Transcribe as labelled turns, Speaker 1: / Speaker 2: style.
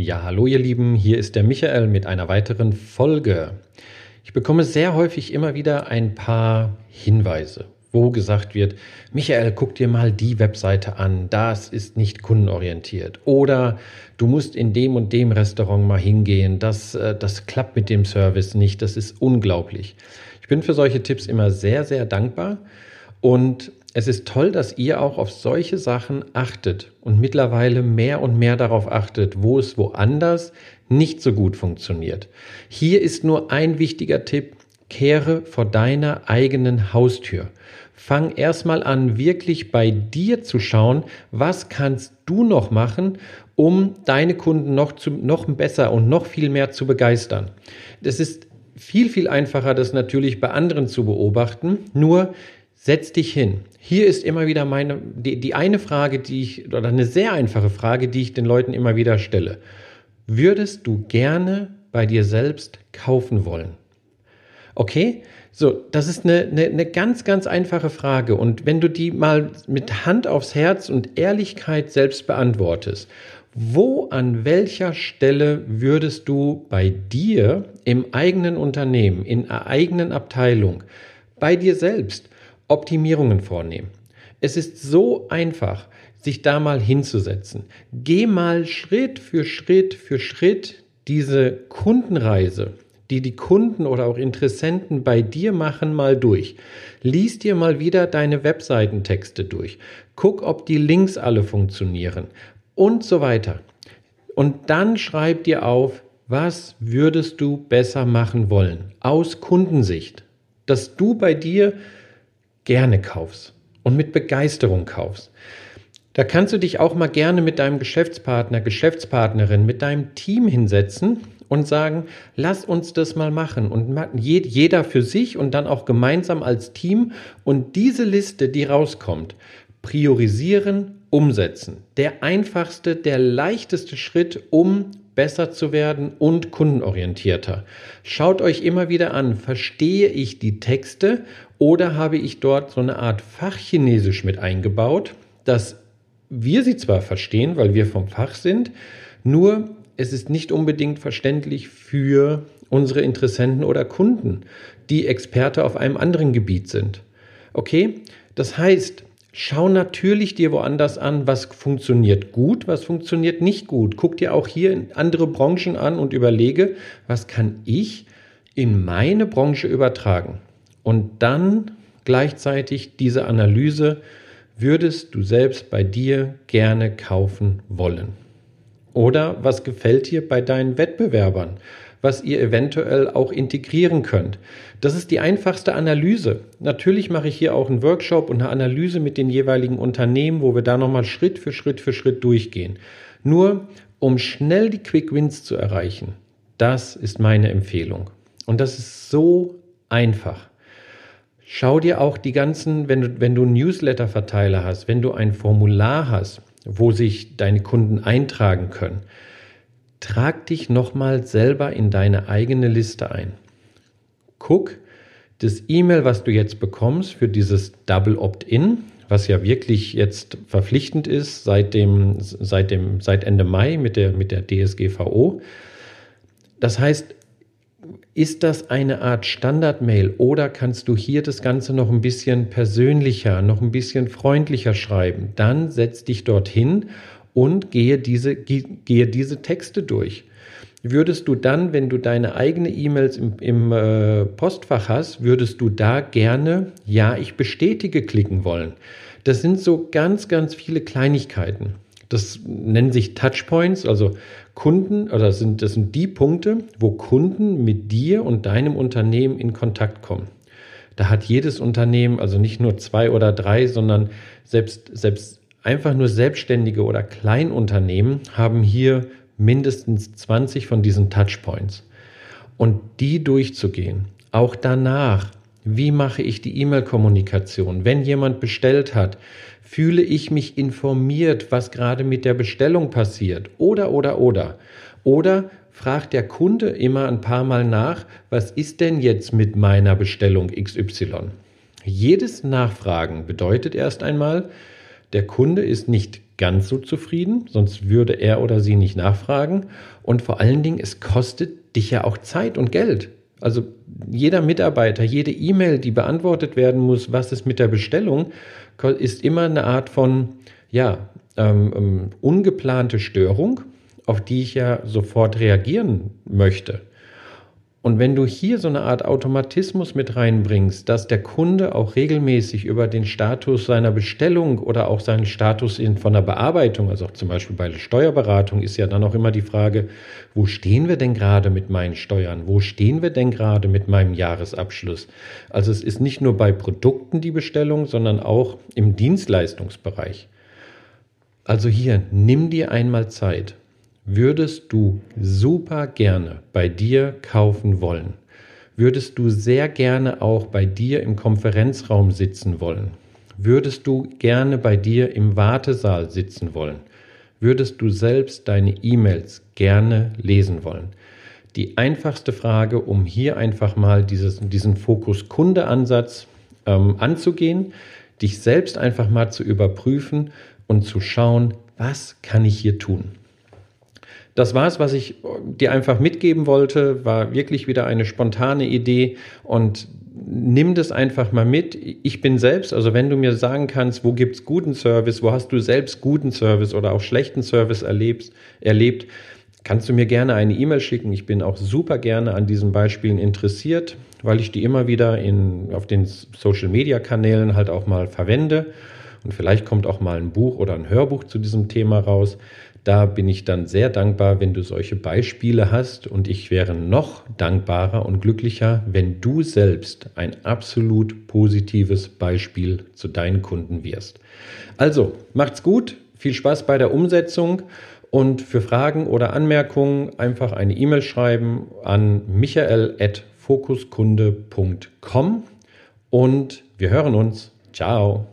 Speaker 1: Ja, hallo ihr Lieben, hier ist der Michael mit einer weiteren Folge. Ich bekomme sehr häufig immer wieder ein paar Hinweise, wo gesagt wird, Michael, guck dir mal die Webseite an, das ist nicht kundenorientiert. Oder du musst in dem und dem Restaurant mal hingehen, das, äh, das klappt mit dem Service nicht, das ist unglaublich. Ich bin für solche Tipps immer sehr, sehr dankbar und es ist toll, dass ihr auch auf solche Sachen achtet und mittlerweile mehr und mehr darauf achtet, wo es woanders nicht so gut funktioniert. Hier ist nur ein wichtiger Tipp. Kehre vor deiner eigenen Haustür. Fang erstmal an, wirklich bei dir zu schauen, was kannst du noch machen, um deine Kunden noch, zu, noch besser und noch viel mehr zu begeistern. Das ist viel, viel einfacher, das natürlich bei anderen zu beobachten. Nur Setz dich hin. Hier ist immer wieder meine, die, die eine Frage, die ich, oder eine sehr einfache Frage, die ich den Leuten immer wieder stelle. Würdest du gerne bei dir selbst kaufen wollen? Okay? So, das ist eine, eine, eine ganz, ganz einfache Frage. Und wenn du die mal mit Hand aufs Herz und Ehrlichkeit selbst beantwortest, wo an welcher Stelle würdest du bei dir im eigenen Unternehmen, in einer eigenen Abteilung, bei dir selbst Optimierungen vornehmen. Es ist so einfach, sich da mal hinzusetzen. Geh mal Schritt für Schritt für Schritt diese Kundenreise, die die Kunden oder auch Interessenten bei dir machen, mal durch. Lies dir mal wieder deine Webseitentexte durch. Guck, ob die Links alle funktionieren und so weiter. Und dann schreib dir auf, was würdest du besser machen wollen aus Kundensicht, dass du bei dir gerne kaufst und mit Begeisterung kaufst. Da kannst du dich auch mal gerne mit deinem Geschäftspartner, Geschäftspartnerin, mit deinem Team hinsetzen und sagen, lass uns das mal machen und jeder für sich und dann auch gemeinsam als Team und diese Liste, die rauskommt, priorisieren, umsetzen. Der einfachste, der leichteste Schritt, um besser zu werden und kundenorientierter. Schaut euch immer wieder an, verstehe ich die Texte oder habe ich dort so eine Art Fachchinesisch mit eingebaut, dass wir sie zwar verstehen, weil wir vom Fach sind, nur es ist nicht unbedingt verständlich für unsere Interessenten oder Kunden, die Experte auf einem anderen Gebiet sind. Okay? Das heißt, Schau natürlich dir woanders an, was funktioniert gut, was funktioniert nicht gut. Guck dir auch hier andere Branchen an und überlege, was kann ich in meine Branche übertragen. Und dann gleichzeitig diese Analyse, würdest du selbst bei dir gerne kaufen wollen? Oder was gefällt dir bei deinen Wettbewerbern? Was ihr eventuell auch integrieren könnt. Das ist die einfachste Analyse. Natürlich mache ich hier auch einen Workshop und eine Analyse mit den jeweiligen Unternehmen, wo wir da nochmal Schritt für Schritt für Schritt durchgehen. Nur um schnell die Quick Wins zu erreichen, das ist meine Empfehlung. Und das ist so einfach. Schau dir auch die ganzen, wenn du, wenn du Newsletter-Verteiler hast, wenn du ein Formular hast, wo sich deine Kunden eintragen können, trag dich nochmal selber in deine eigene Liste ein. Guck, das E-Mail, was du jetzt bekommst für dieses Double Opt-in, was ja wirklich jetzt verpflichtend ist seit dem, seit dem, seit Ende Mai mit der, mit der DSGVO. Das heißt, ist das eine Art Standard-Mail oder kannst du hier das Ganze noch ein bisschen persönlicher, noch ein bisschen freundlicher schreiben? Dann setz dich dorthin und gehe diese, gehe diese Texte durch. Würdest du dann, wenn du deine eigene E-Mails im, im äh, Postfach hast, würdest du da gerne Ja, ich bestätige klicken wollen? Das sind so ganz, ganz viele Kleinigkeiten. Das nennen sich Touchpoints, also Kunden, oder das sind, das sind die Punkte, wo Kunden mit dir und deinem Unternehmen in Kontakt kommen. Da hat jedes Unternehmen, also nicht nur zwei oder drei, sondern selbst, selbst Einfach nur Selbstständige oder Kleinunternehmen haben hier mindestens 20 von diesen Touchpoints. Und die durchzugehen, auch danach, wie mache ich die E-Mail-Kommunikation? Wenn jemand bestellt hat, fühle ich mich informiert, was gerade mit der Bestellung passiert? Oder, oder, oder. Oder fragt der Kunde immer ein paar Mal nach, was ist denn jetzt mit meiner Bestellung XY? Jedes Nachfragen bedeutet erst einmal, der Kunde ist nicht ganz so zufrieden, sonst würde er oder sie nicht nachfragen. Und vor allen Dingen, es kostet dich ja auch Zeit und Geld. Also jeder Mitarbeiter, jede E-Mail, die beantwortet werden muss, was ist mit der Bestellung, ist immer eine Art von, ja, ähm, ähm, ungeplante Störung, auf die ich ja sofort reagieren möchte. Und wenn du hier so eine Art Automatismus mit reinbringst, dass der Kunde auch regelmäßig über den Status seiner Bestellung oder auch seinen Status in, von der Bearbeitung, also auch zum Beispiel bei der Steuerberatung ist ja dann auch immer die Frage, wo stehen wir denn gerade mit meinen Steuern? Wo stehen wir denn gerade mit meinem Jahresabschluss? Also es ist nicht nur bei Produkten die Bestellung, sondern auch im Dienstleistungsbereich. Also hier, nimm dir einmal Zeit würdest du super gerne bei dir kaufen wollen? Würdest du sehr gerne auch bei dir im Konferenzraum sitzen wollen? Würdest du gerne bei dir im Wartesaal sitzen wollen? Würdest du selbst deine E-Mails gerne lesen wollen? Die einfachste Frage, um hier einfach mal dieses, diesen Fokus-Kunde-Ansatz ähm, anzugehen, dich selbst einfach mal zu überprüfen und zu schauen, was kann ich hier tun? Das war es, was ich dir einfach mitgeben wollte, war wirklich wieder eine spontane Idee und nimm das einfach mal mit. Ich bin selbst, also wenn du mir sagen kannst, wo gibt's guten Service, wo hast du selbst guten Service oder auch schlechten Service erlebst, erlebt, kannst du mir gerne eine E-Mail schicken. Ich bin auch super gerne an diesen Beispielen interessiert, weil ich die immer wieder in, auf den Social-Media-Kanälen halt auch mal verwende. Und vielleicht kommt auch mal ein Buch oder ein Hörbuch zu diesem Thema raus. Da bin ich dann sehr dankbar, wenn du solche Beispiele hast und ich wäre noch dankbarer und glücklicher, wenn du selbst ein absolut positives Beispiel zu deinen Kunden wirst. Also, macht's gut, viel Spaß bei der Umsetzung und für Fragen oder Anmerkungen einfach eine E-Mail schreiben an michael.fokuskunde.com und wir hören uns. Ciao.